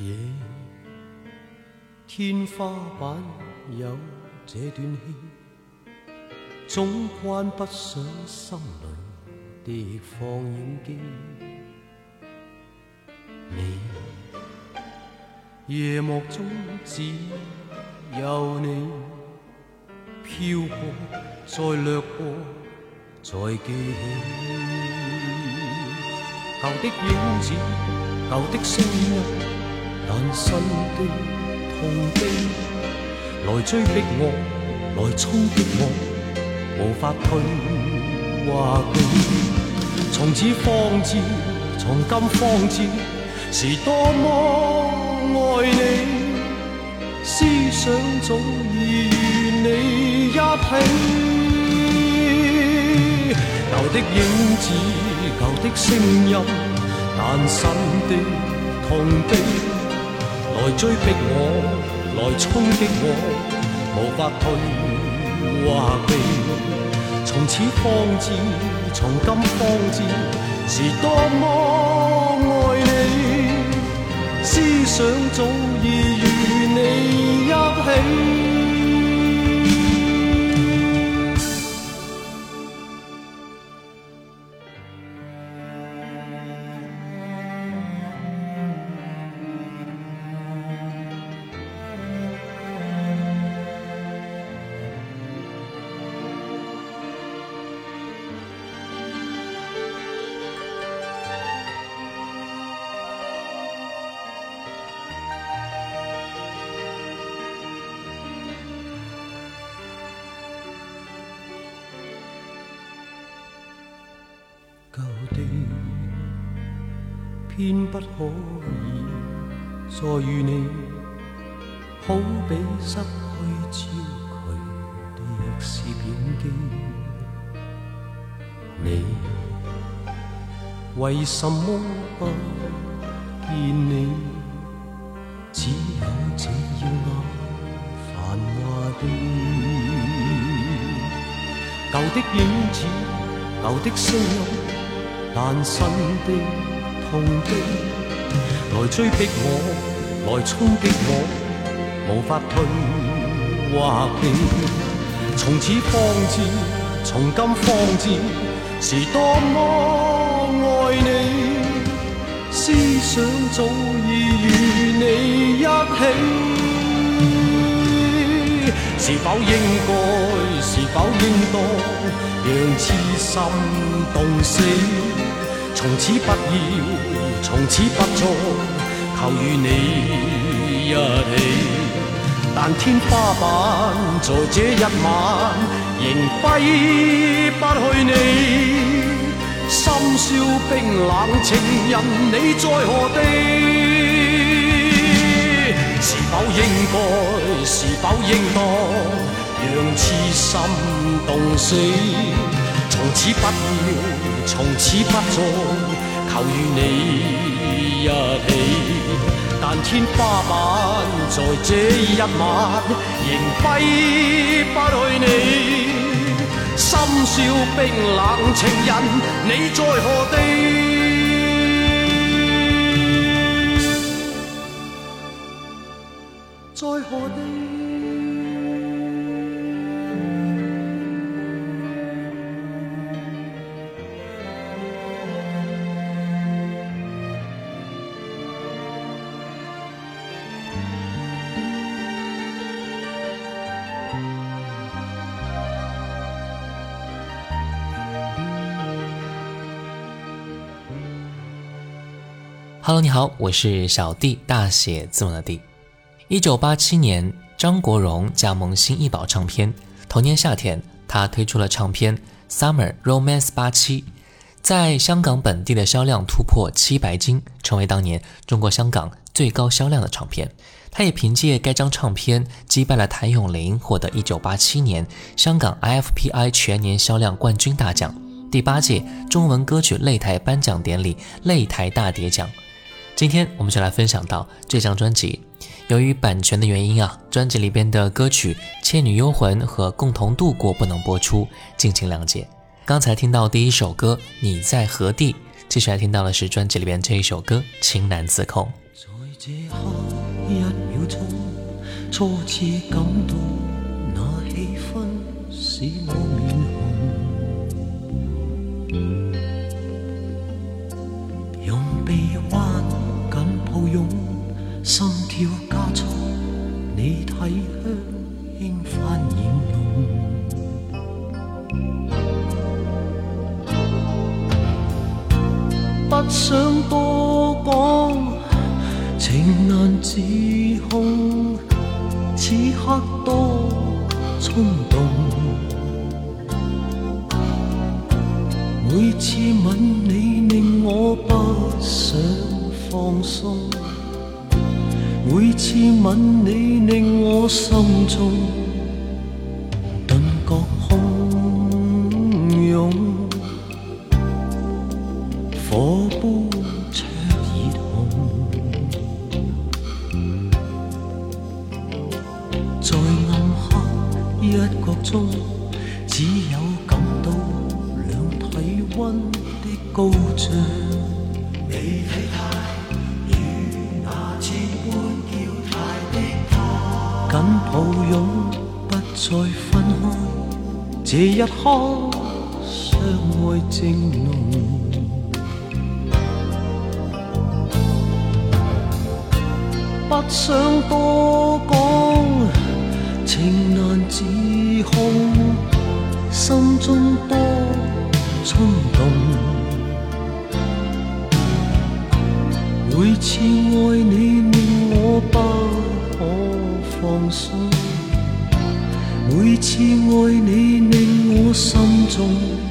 夜天花板有这段戏，总关不上心里的放映机。你夜幕中只有你飘过，再掠过，再记起旧的影子，旧的声音。但新的痛悲来追逼我，来冲击我，无法退或避。从此方知，从今方知，是多么爱你。思想早已与你一起，旧的影子，旧的声音，但新的痛悲。来追逼我，来冲击我，无法退或避。从此方知，从今方知，是多么爱你。思想早已与你一起。不可以再与你，好比失去焦距的相片机。你为什么不见你？只有这耀眼繁华地，旧的影子，旧的声音，但新的。痛的，来追逼我，来冲击我，无法退或避。从此方知，从今方知，是多么爱你。思想早已与你一起，是否应该，是否应当，让痴心冻死？从此不要，从此不再求与你一起。但天花板在这一晚仍挥不去你。心宵冰冷情人，你在何地？是否应该，是否应当，让痴心冻死？从此不要，从此不再求与你一起。但天花板在这一晚仍挥不去你，深宵冰冷情人，你在何地？Hello，你好，我是小 D，大写字母的 D。一九八七年，张国荣加盟新艺宝唱片，同年夏天，他推出了唱片《Summer Romance》八七，在香港本地的销量突破七百金，成为当年中国香港最高销量的唱片。他也凭借该张唱片击败了谭咏麟，获得一九八七年香港 IFPI 全年销量冠军大奖，第八届中文歌曲擂台颁奖典礼擂台大碟奖。今天我们就来分享到这张专辑，由于版权的原因啊，专辑里边的歌曲《倩女幽魂》和《共同度过》不能播出，敬请谅解。刚才听到第一首歌《你在何地》，接下来听到的是专辑里边这一首歌《情难自控》。初次感动，那气氛心跳加速，你体香轻泛染浓。不想多讲，情难自控，此刻多冲动。每次吻你，令我不想放松。每次吻你，令我心中。多讲情难自控，心中多冲动。每次爱你令我不可放松，每次爱你令我心中。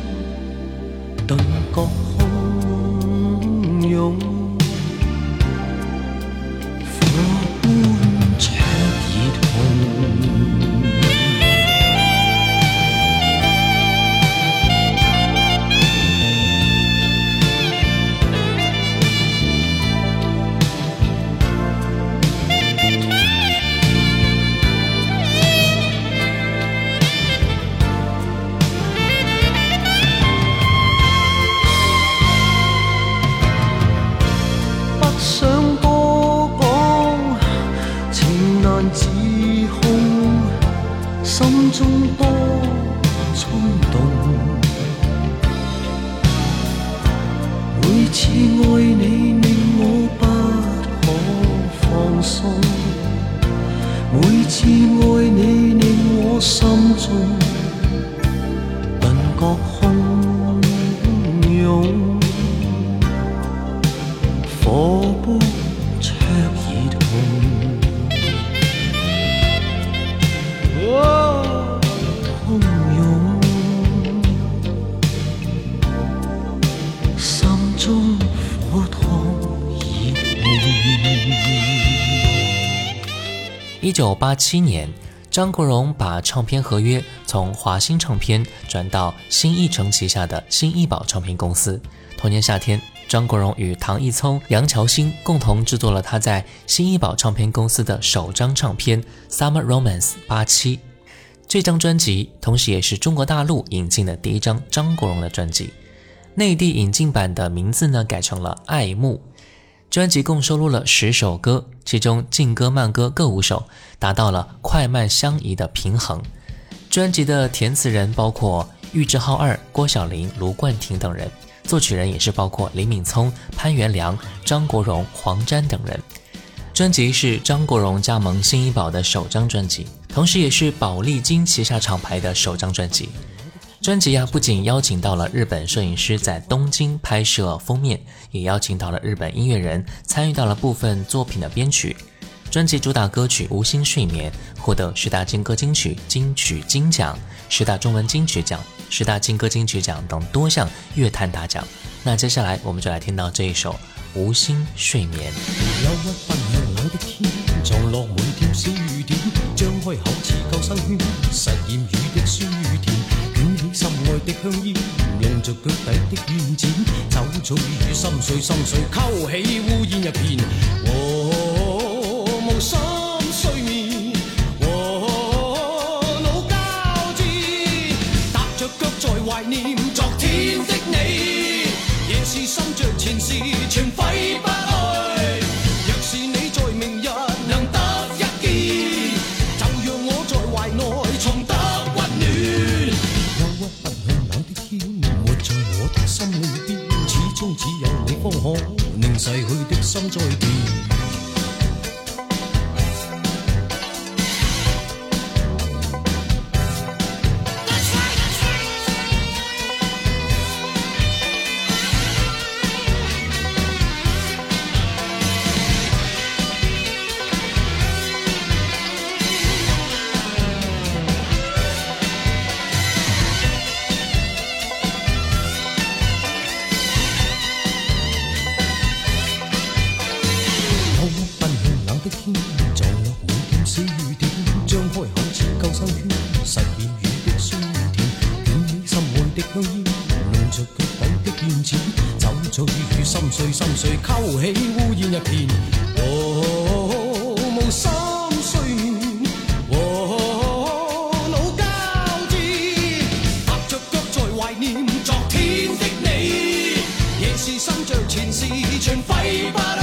爱你。一九八七年，张国荣把唱片合约从华星唱片转到新艺城旗下的新艺宝唱片公司。同年夏天，张国荣与唐毅聪、杨乔兴共同制作了他在新艺宝唱片公司的首张唱片《Summer Romance》八七。这张专辑同时也是中国大陆引进的第一张张国荣的专辑，内地引进版的名字呢改成了《爱慕》。专辑共收录了十首歌，其中劲歌慢歌各五首，达到了快慢相宜的平衡。专辑的填词人包括玉置浩二、郭晓玲、卢冠廷等人，作曲人也是包括林敏聪、潘源良、张国荣、黄沾等人。专辑是张国荣加盟新一宝的首张专辑，同时也是宝丽金旗下厂牌的首张专辑。专辑呀，不仅邀请到了日本摄影师在东京拍摄封面，也邀请到了日本音乐人参与到了部分作品的编曲。专辑主打歌曲《无心睡眠》获得十大金歌金曲、金曲金奖、十大中文金曲奖、十大金歌金曲奖等多项乐坛大奖。那接下来我们就来听到这一首《无心睡眠》。有一份爱的香烟，让着脚底的怨钱，酒醉与心碎，心碎勾起乌烟一片。和无心睡眠，和脑交织，踏着脚在怀念昨天。心碎勾起乌烟一片，哦，心碎，哦，脑交战，踏着脚在怀念昨天的你，夜是心着前事，全挥不去。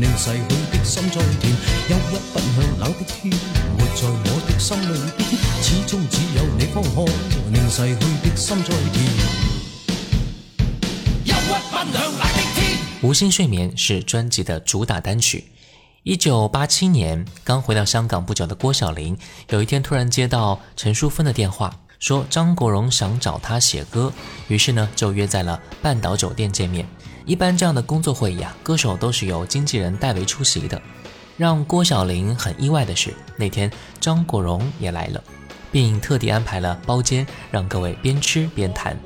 《无心睡眠》是专辑的主打单曲。一九八七年，刚回到香港不久的郭小霖，有一天突然接到陈淑芬的电话，说张国荣想找她写歌，于是呢就约在了半岛酒店见面。一般这样的工作会议啊，歌手都是由经纪人代为出席的。让郭晓玲很意外的是，那天张国荣也来了，并特地安排了包间，让各位边吃边谈。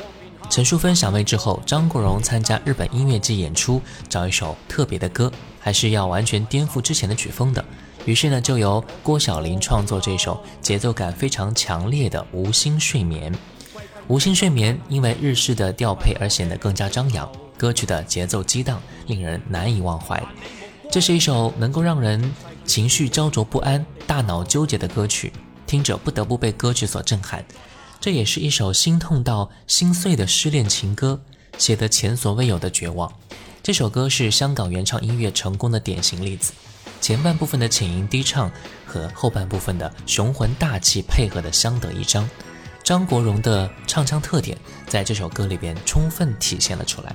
陈淑芬想为之后张国荣参加日本音乐季演出找一首特别的歌，还是要完全颠覆之前的曲风的。于是呢，就由郭晓玲创作这首节奏感非常强烈的《无心睡眠》。《无心睡眠》因为日式的调配而显得更加张扬。歌曲的节奏激荡，令人难以忘怀。这是一首能够让人情绪焦灼不安、大脑纠结的歌曲，听者不得不被歌曲所震撼。这也是一首心痛到心碎的失恋情歌，写的前所未有的绝望。这首歌是香港原创音乐成功的典型例子。前半部分的浅吟低唱和后半部分的雄浑大气配合的相得益彰，张国荣的唱腔特点在这首歌里边充分体现了出来。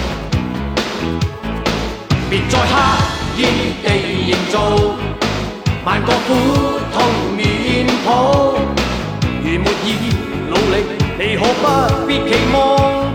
别再刻意地营造万个苦痛面谱，如没意努力，你可不必期望。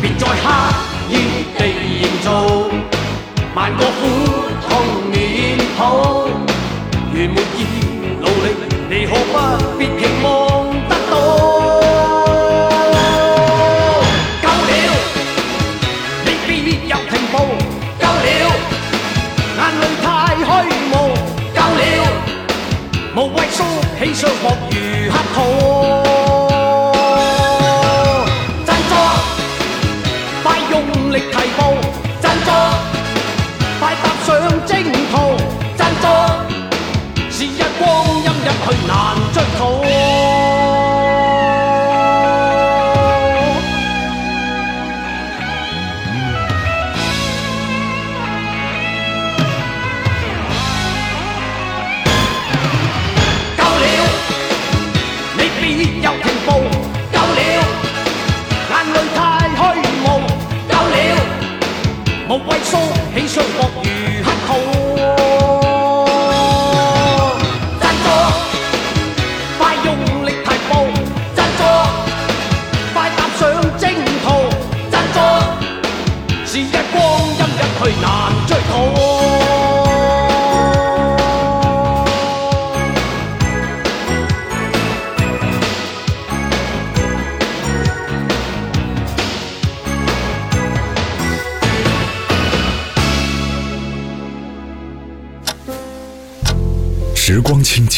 别再刻意地营造万个苦痛面孔，如没意努力，你可不必期望。寂寞如黑兔。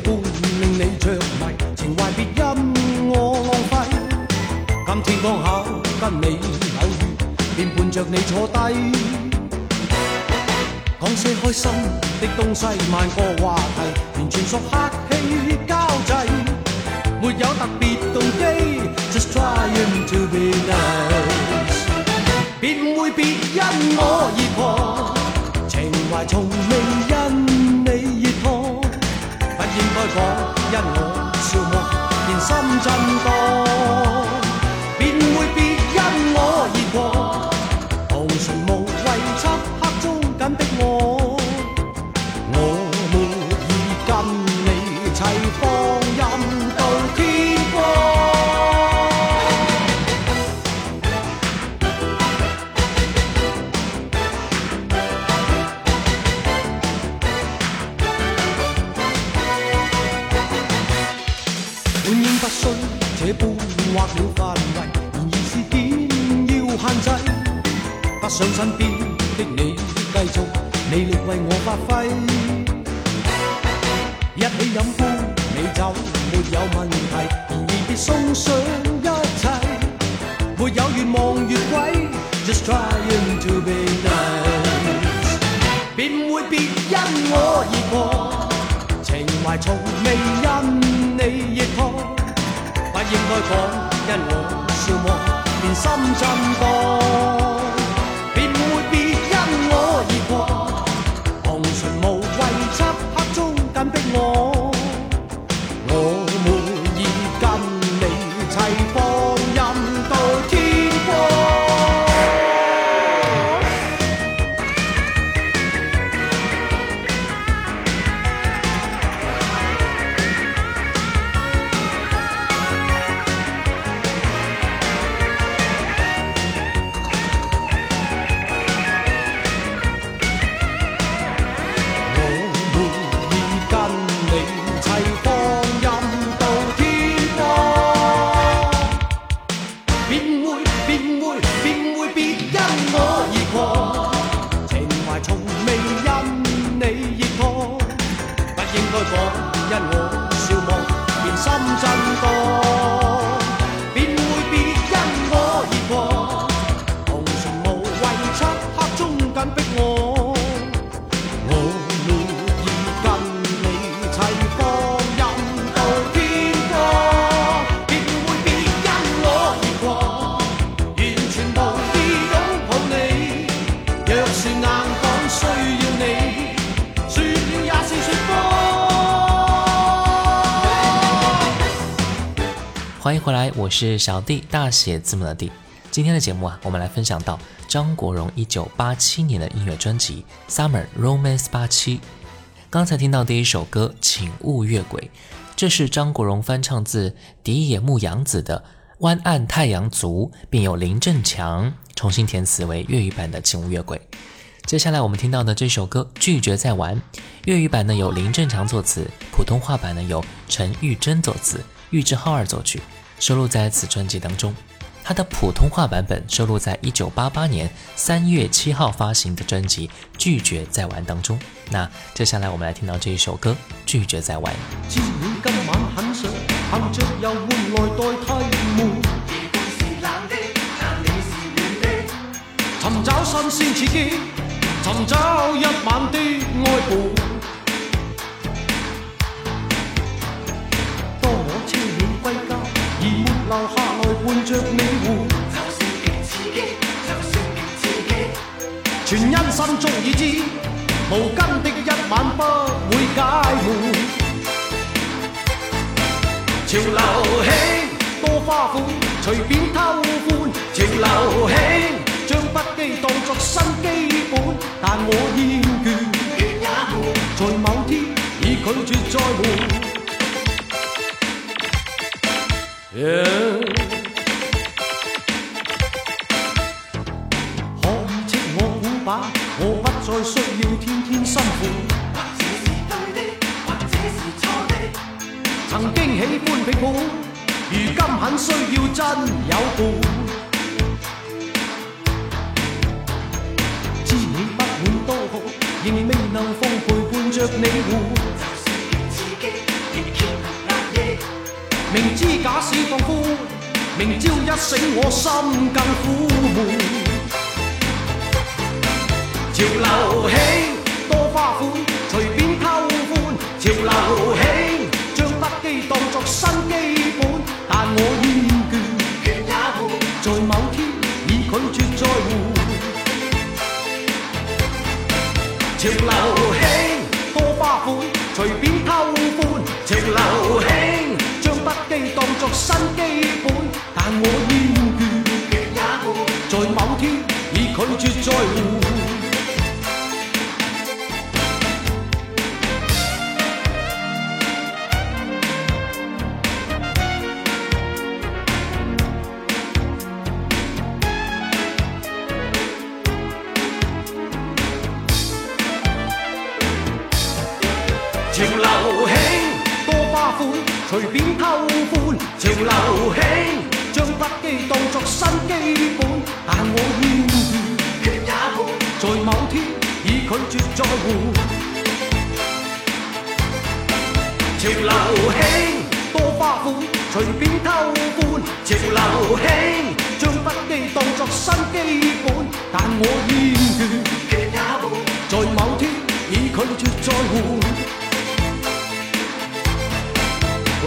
半令你着迷，情怀别因我浪费。今天刚巧跟你偶遇，便伴着你坐低，讲些开心的东西，万个话题完全属客气交际，没有特别动机。Just trying to be nice，别会，别因我热狂，情怀从未。讲，因我笑我便心震荡。小範圍，然而是點要限制。不想身邊的你繼續，你力為我發揮。一起飲杯美酒，沒有問題，而别送上一切。沒有越望越貴，Just trying to be nice，便會別因我而破，情懷從未因你而破，不應該放。一路笑涡愿心震荡是小 d 大写字母的 d。今天的节目啊，我们来分享到张国荣1987年的音乐专辑《Summer Romance 87》。刚才听到第一首歌《请勿越轨》，这是张国荣翻唱自荻野牧洋子的《湾岸太阳族》，并由林振强重新填词为粤语版的《请勿越轨》。接下来我们听到的这首歌《拒绝再玩》，粤语版呢由林振强作词，普通话版呢由陈玉珍作词，玉置浩二作曲。收录在此专辑当中，他的普通话版本收录在一九八八年三月七号发行的专辑《拒绝再玩》当中。那接下来我们来听到这一首歌《拒绝再玩》。找一晚的留下来伴着你，就全因心中已知，无根的一晚不会解闷。潮流兴，多花款，随便偷欢；潮流兴，将不羁当作新基本，但我厌倦，在某天已拒绝再玩。可惜我苦吧，我不再需要天天辛苦。或者是对的，或者是错的。曾经喜欢被抱，如今很需要真有伴。知你不满多好，仍未能放陪伴着你伴。假使放乎，明朝一醒，我心更苦闷。潮流起。在乎。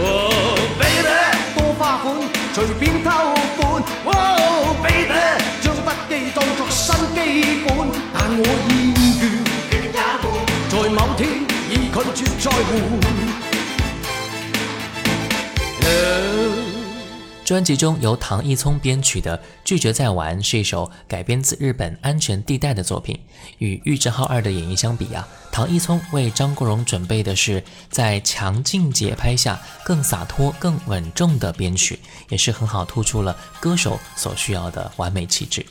Oh baby，多花款，随便偷欢。Oh baby，将笔记当作新基本，但我厌倦。在某天已拒绝再换。专辑中由唐毅聪编曲的《拒绝再玩》是一首改编自日本《安全地带》的作品。与玉置浩二的演绎相比啊，唐毅聪为张国荣准备的是在强劲节拍下更洒脱、更稳重的编曲，也是很好突出了歌手所需要的完美气质。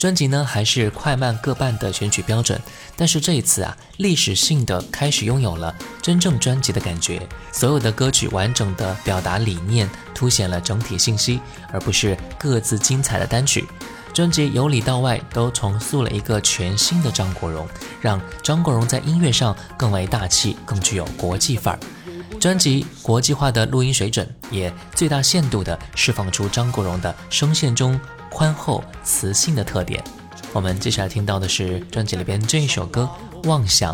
专辑呢，还是快慢各半的选取标准，但是这一次啊，历史性的开始拥有了真正专辑的感觉，所有的歌曲完整的表达理念，凸显了整体信息，而不是各自精彩的单曲。专辑由里到外都重塑了一个全新的张国荣，让张国荣在音乐上更为大气，更具有国际范儿。专辑国际化的录音水准，也最大限度地释放出张国荣的声线中宽厚磁性的特点。我们接下来听到的是专辑里边这一首歌《妄想》。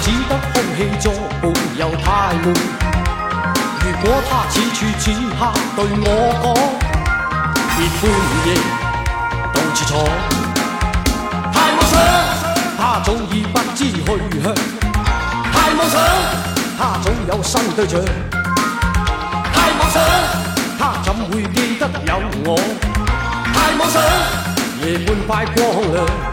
只得空气作伴又太闷。如果他此处此刻对我讲，别半夜到处坐。太妄想，他早已不知去向。太妄想，他早有新对象。太妄想，他怎会记得有我？太妄想，夜半快光亮。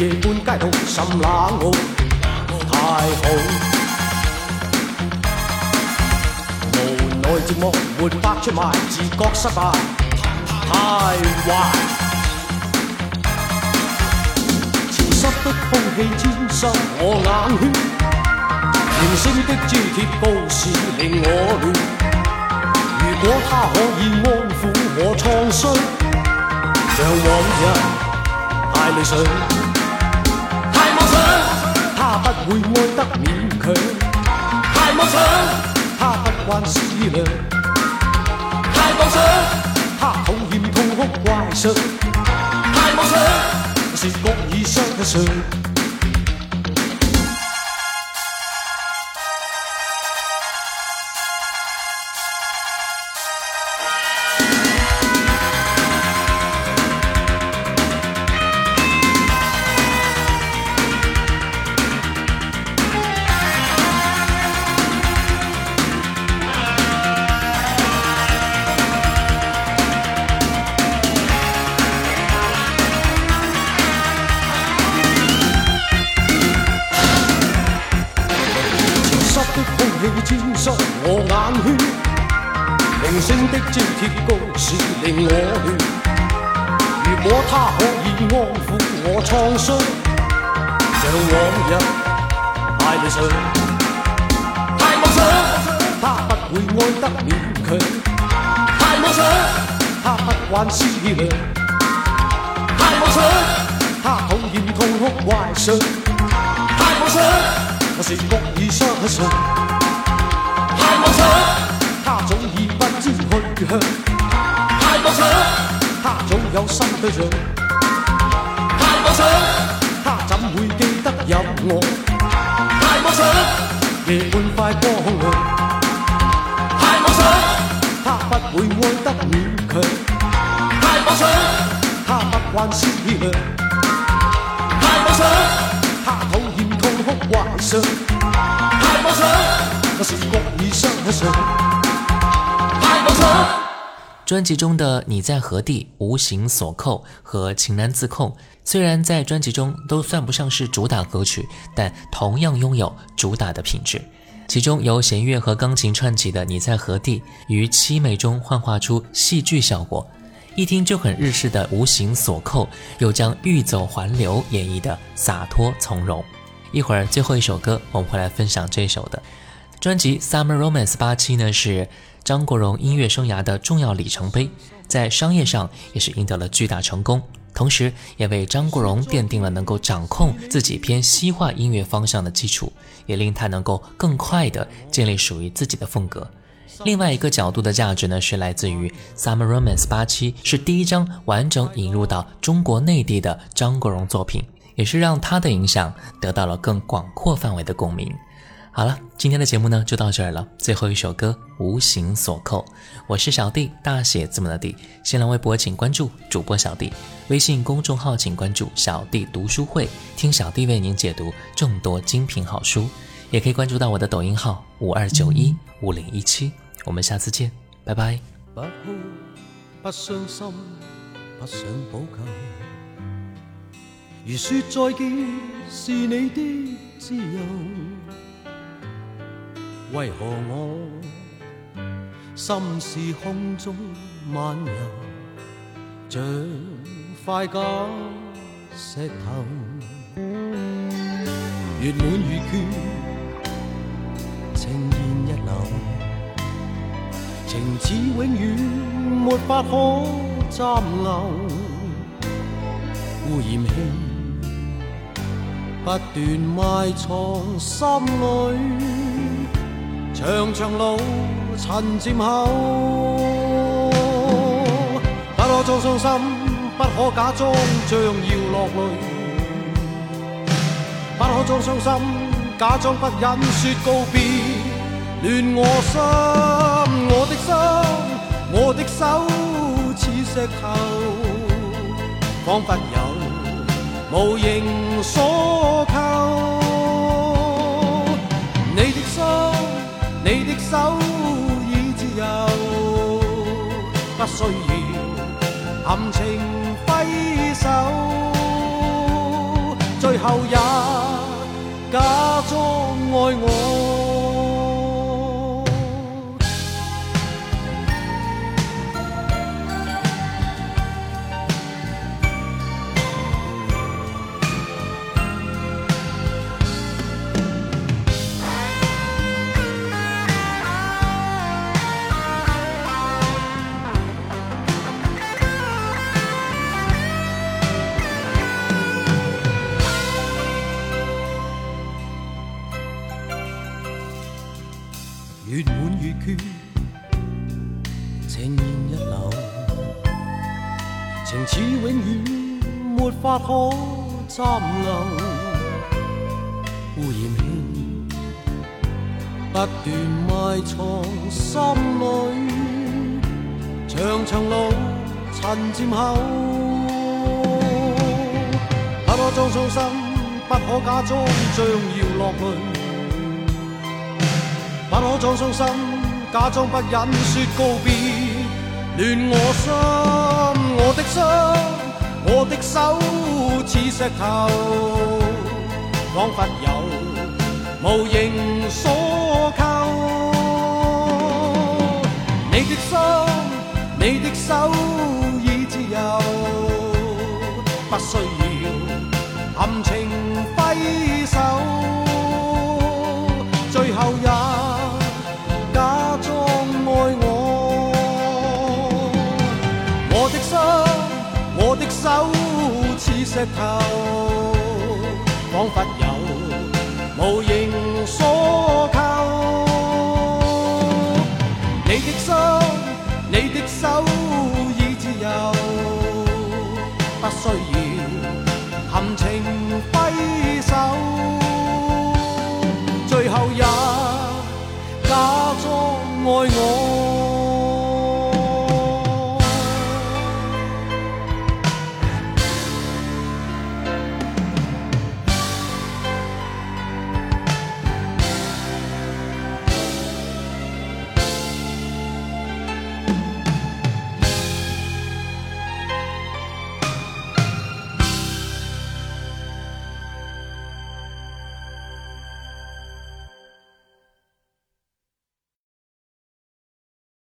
夜半街道，心冷，太好。无奈寂寞没法出卖，自觉失败太坏。潮湿的空气沾湿我眼圈，人生的招贴告示令我乱。如果他可以安抚我创伤，像往日太理想。会爱得勉强，太妄想，他不惯思量。太妄想，他讨厌痛哭怪想；太妄想，是恶意伤上。如果他可以安抚我创伤，像往日太理想，太妄想，他不会爱得勉强，太妄想，他不玩思量，太妄想，他讨厌痛哭幻想，太妄想，我是故意失常，太妄想，他早已不知去向。有新对象。太妄想，他怎会记得有我？太妄想，夜半快光亮。太妄想，他不会爱得勉强。太妄想，他不惯失意凉。太妄想，他讨厌痛哭怀想。太妄想，那是觉已生下想。太妄想。专辑中的《你在何地》《无形锁扣》和《情难自控》，虽然在专辑中都算不上是主打歌曲，但同样拥有主打的品质。其中由弦乐和钢琴串起的《你在何地》，于凄美中幻化出戏剧效果，一听就很日式的《无形锁扣》，又将欲走还留演绎的洒脱从容。一会儿最后一首歌，我们会来分享这首的专辑《Summer Romance》八七呢是。张国荣音乐生涯的重要里程碑，在商业上也是赢得了巨大成功，同时也为张国荣奠定了能够掌控自己偏西化音乐方向的基础，也令他能够更快的建立属于自己的风格。另外一个角度的价值呢，是来自于《Summer Romance》八七，是第一张完整引入到中国内地的张国荣作品，也是让他的影响得到了更广阔范围的共鸣。好了，今天的节目呢就到这儿了。最后一首歌《无形锁扣》，我是小弟，大写字母的弟。新浪微博请关注主播小弟，微信公众号请关注小弟读书会，听小弟为您解读众多精品好书。也可以关注到我的抖音号五二九一五零一七。我们下次见，拜拜。不不想如再是你的自由。为何我心似空中漫游，像块假石头。月满月缺，情意一缕，情似永远没法可暂留，故嫌轻，不断埋藏心里。长长路，尘渐厚，不可装伤心，不可假装将要落泪，不可装伤心，假装不忍说告别，乱我心，我的心，我的手似石头，仿佛有无形所靠，你的心。你的手已自由，不需要含情挥手，最后也假装爱我。不可暂留，乌烟轻，不断埋藏心里，长长路尘渐厚。不可装伤心，不可假装将要落泪。不可装伤心，假装不忍说告别，乱我心，我的心，我的。手似石头，仿佛有无形所扣。你的心，你的手已自由，不需要。石头仿佛有无形所扣，你的心，你的手已自由，不需要含情挥手，最后也假装爱我。